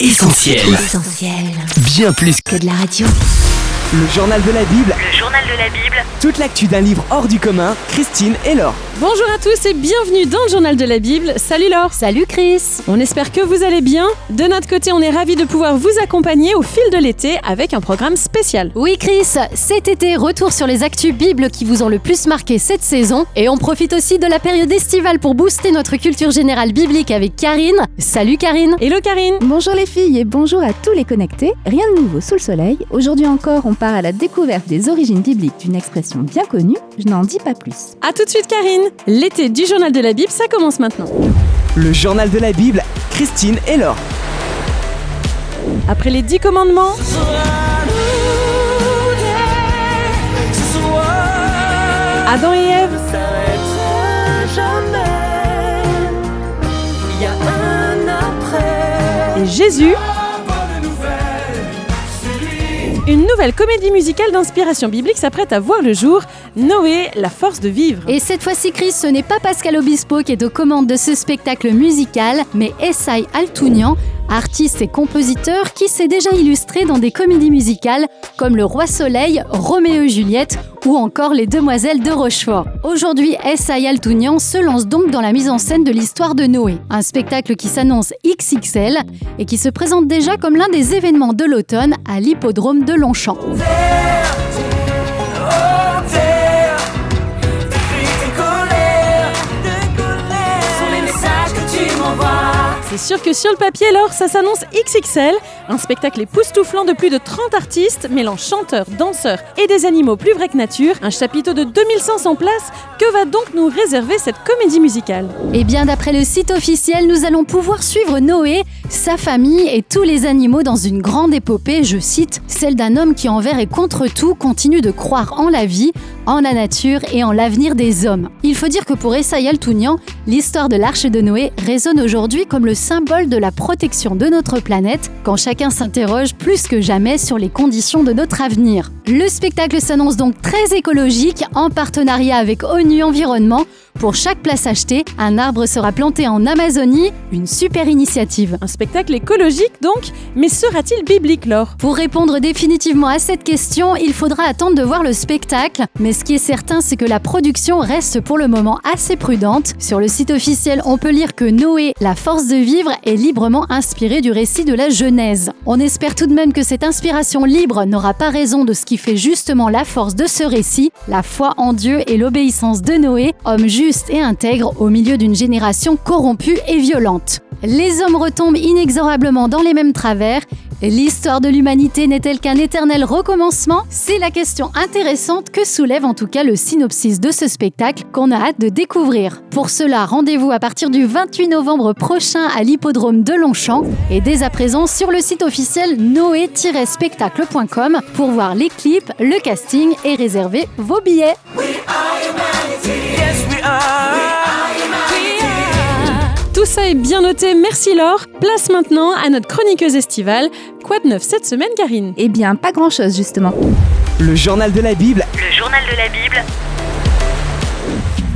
Essentiel. Essentiel. Bien plus Que de la radio. Le journal de la Bible, Le journal de la Bible, toute l'actu d'un livre hors du commun, Christine et Laure. Bonjour à tous et bienvenue dans le journal de la Bible. Salut Laure. Salut Chris. On espère que vous allez bien. De notre côté, on est ravis de pouvoir vous accompagner au fil de l'été avec un programme spécial. Oui Chris, cet été, retour sur les actus Bible qui vous ont le plus marqué cette saison. Et on profite aussi de la période estivale pour booster notre culture générale biblique avec Karine. Salut Karine. Hello Karine. Bonjour les filles et bonjour à tous les connectés. Rien de nouveau sous le soleil. Aujourd'hui encore, on part à la découverte des origines bibliques d'une expression bien connue. Je n'en dis pas plus. À tout de suite Karine. L'été du journal de la Bible, ça commence maintenant. Le journal de la Bible, Christine et Laure. Après les dix commandements, Adam et Ève, et Jésus. Une nouvelle comédie musicale d'inspiration biblique s'apprête à voir le jour, Noé, la force de vivre. Et cette fois-ci Chris, ce n'est pas Pascal Obispo qui est aux commandes de ce spectacle musical, mais Essay Altounian, artiste et compositeur qui s'est déjà illustré dans des comédies musicales comme Le Roi Soleil, Roméo et Juliette ou encore Les Demoiselles de Rochefort. Aujourd'hui, Essay Altounian se lance donc dans la mise en scène de l'histoire de Noé, un spectacle qui s'annonce XXL et qui se présente déjà comme l'un des événements de l'automne à l'hippodrome de Longchamp. C'est sûr que sur le papier, alors, ça s'annonce XXL, un spectacle époustouflant de plus de 30 artistes, mêlant chanteurs, danseurs et des animaux plus vrais que nature, un chapiteau de 2500 places, que va donc nous réserver cette comédie musicale? Et bien d'après le site officiel, nous allons pouvoir suivre Noé, sa famille et tous les animaux dans une grande épopée, je cite, celle d'un homme qui envers et contre tout continue de croire en la vie, en la nature et en l'avenir des hommes. Il faut dire que pour Essay Altounian, l'histoire de l'arche de Noé résonne aujourd'hui comme le symbole de la protection de notre planète quand chacun s'interroge plus que jamais sur les conditions de notre avenir. Le spectacle s'annonce donc très écologique en partenariat avec ONU Environnement. Pour chaque place achetée, un arbre sera planté en Amazonie, une super initiative. Un spectacle écologique donc, mais sera-t-il biblique, Laure? Pour répondre définitivement à cette question, il faudra attendre de voir le spectacle, mais ce qui est certain, c'est que la production reste pour le moment assez prudente. Sur le site officiel, on peut lire que Noé, la force de vivre, est librement inspiré du récit de la Genèse. On espère tout de même que cette inspiration libre n'aura pas raison de ce qui fait justement la force de ce récit, la foi en Dieu et l'obéissance de Noé, homme juste et intègre au milieu d'une génération corrompue et violente. Les hommes retombent inexorablement dans les mêmes travers. L'histoire de l'humanité n'est-elle qu'un éternel recommencement? C'est la question intéressante que soulève en tout cas le synopsis de ce spectacle qu'on a hâte de découvrir. Pour cela, rendez-vous à partir du 28 novembre prochain à l'hippodrome de Longchamp et dès à présent sur le site officiel noé-spectacle.com pour voir les clips, le casting et réserver vos billets. Tout ça est bien noté, merci Laure. Place maintenant à notre chroniqueuse estivale. Quoi de neuf cette semaine, Karine? Eh bien, pas grand-chose justement. Le journal de la Bible, le journal de la Bible,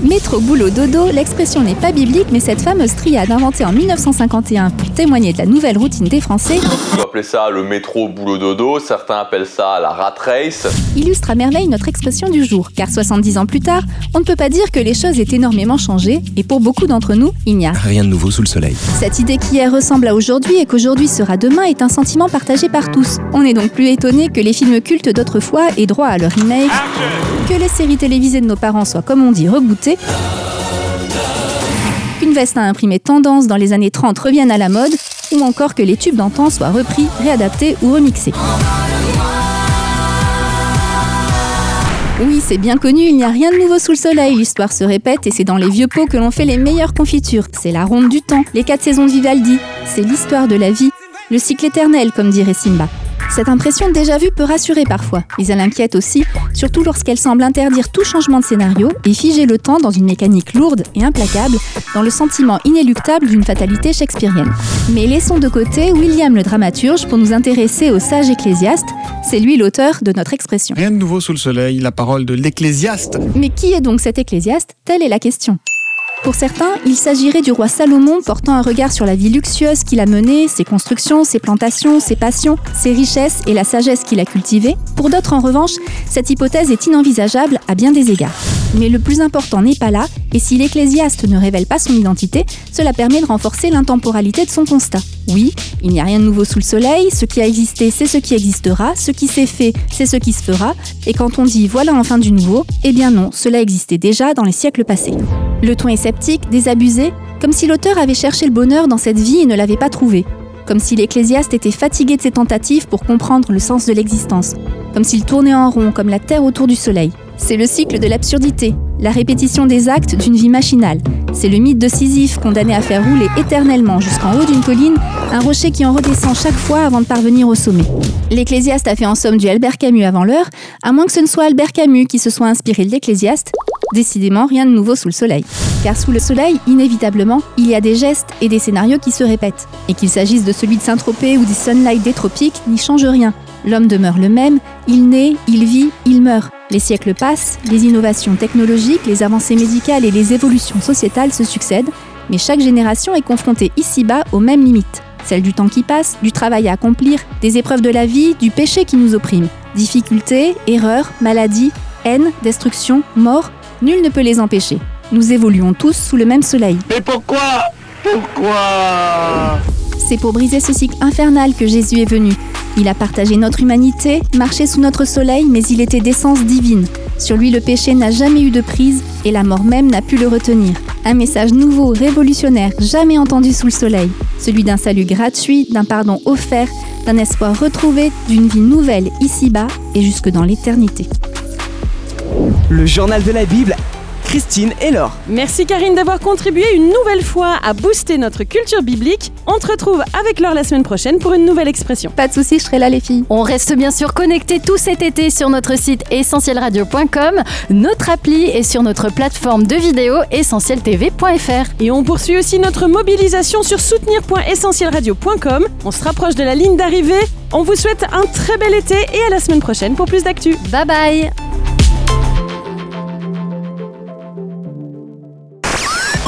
Métro, boulot, dodo, l'expression n'est pas biblique, mais cette fameuse triade inventée en 1951 pour témoigner de la nouvelle routine des Français On peut appeler ça le métro boulot dodo, certains appellent ça la rat race. illustre à merveille notre expression du jour. Car 70 ans plus tard, on ne peut pas dire que les choses aient énormément changé, et pour beaucoup d'entre nous, il n'y a Rien de nouveau sous le soleil. Cette idée qu'hier ressemble à aujourd'hui et qu'aujourd'hui sera demain est un sentiment partagé par tous. On n'est donc plus étonné que les films cultes d'autrefois aient droit à leur remake, que les séries télévisées de nos parents soient, comme on dit, rebootées, qu'une veste à imprimer tendance dans les années 30 revienne à la mode, ou encore que les tubes d'antan soient repris, réadaptés ou remixés. Oui, c'est bien connu, il n'y a rien de nouveau sous le soleil, l'histoire se répète et c'est dans les vieux pots que l'on fait les meilleures confitures. C'est la ronde du temps, les quatre saisons de Vivaldi, c'est l'histoire de la vie, le cycle éternel comme dirait Simba. Cette impression déjà vue peut rassurer parfois, mais elle inquiète aussi, surtout lorsqu'elle semble interdire tout changement de scénario et figer le temps dans une mécanique lourde et implacable, dans le sentiment inéluctable d'une fatalité shakespearienne. Mais laissons de côté William le dramaturge pour nous intéresser au sage ecclésiaste, c'est lui l'auteur de notre expression. Rien de nouveau sous le soleil, la parole de l'ecclésiaste. Mais qui est donc cet ecclésiaste? Telle est la question. Pour certains, il s'agirait du roi Salomon portant un regard sur la vie luxueuse qu'il a menée, ses constructions, ses plantations, ses passions, ses richesses et la sagesse qu'il a cultivée. Pour d'autres, en revanche, cette hypothèse est inenvisageable à bien des égards. Mais le plus important n'est pas là, et si l'ecclésiaste ne révèle pas son identité, cela permet de renforcer l'intemporalité de son constat. Oui, il n'y a rien de nouveau sous le soleil, ce qui a existé, c'est ce qui existera, ce qui s'est fait, c'est ce qui se fera, et quand on dit voilà enfin du nouveau, eh bien non, cela existait déjà dans les siècles passés. Le ton est sceptique, désabusé, comme si l'auteur avait cherché le bonheur dans cette vie et ne l'avait pas trouvé, comme si l'ecclésiaste était fatigué de ses tentatives pour comprendre le sens de l'existence, comme s'il tournait en rond comme la Terre autour du Soleil. C'est le cycle de l'absurdité, la répétition des actes d'une vie machinale. C'est le mythe de Sisyphe condamné à faire rouler éternellement jusqu'en haut d'une colline un rocher qui en redescend chaque fois avant de parvenir au sommet. L'Ecclésiaste a fait en somme du Albert Camus avant l'heure, à moins que ce ne soit Albert Camus qui se soit inspiré de l'Ecclésiaste. Décidément, rien de nouveau sous le soleil. Car sous le soleil, inévitablement, il y a des gestes et des scénarios qui se répètent. Et qu'il s'agisse de celui de Saint-Tropez ou des Sunlight des tropiques, n'y change rien. L'homme demeure le même, il naît, il vit, il meurt. Les siècles passent, les innovations technologiques, les avancées médicales et les évolutions sociétales se succèdent, mais chaque génération est confrontée ici-bas aux mêmes limites. Celles du temps qui passe, du travail à accomplir, des épreuves de la vie, du péché qui nous opprime. Difficultés, erreurs, maladies, haine, destruction, mort, nul ne peut les empêcher. Nous évoluons tous sous le même soleil. Mais pourquoi? Pourquoi? C'est pour briser ce cycle infernal que Jésus est venu. Il a partagé notre humanité, marché sous notre soleil, mais il était d'essence divine. Sur lui, le péché n'a jamais eu de prise et la mort même n'a pu le retenir. Un message nouveau, révolutionnaire, jamais entendu sous le soleil. Celui d'un salut gratuit, d'un pardon offert, d'un espoir retrouvé, d'une vie nouvelle ici-bas et jusque dans l'éternité. Le journal de la Bible, Christine et Laure. Merci Karine d'avoir contribué une nouvelle fois à booster notre culture biblique. On te retrouve avec Laure la semaine prochaine pour une nouvelle expression. Pas de soucis, je serai là les filles. On reste bien sûr connecté tout cet été sur notre site essentielradio.com. Notre appli est sur notre plateforme de vidéo essentieltv.fr. Et on poursuit aussi notre mobilisation sur soutenir.essentielradio.com. On se rapproche de la ligne d'arrivée. On vous souhaite un très bel été et à la semaine prochaine pour plus d'actu. Bye bye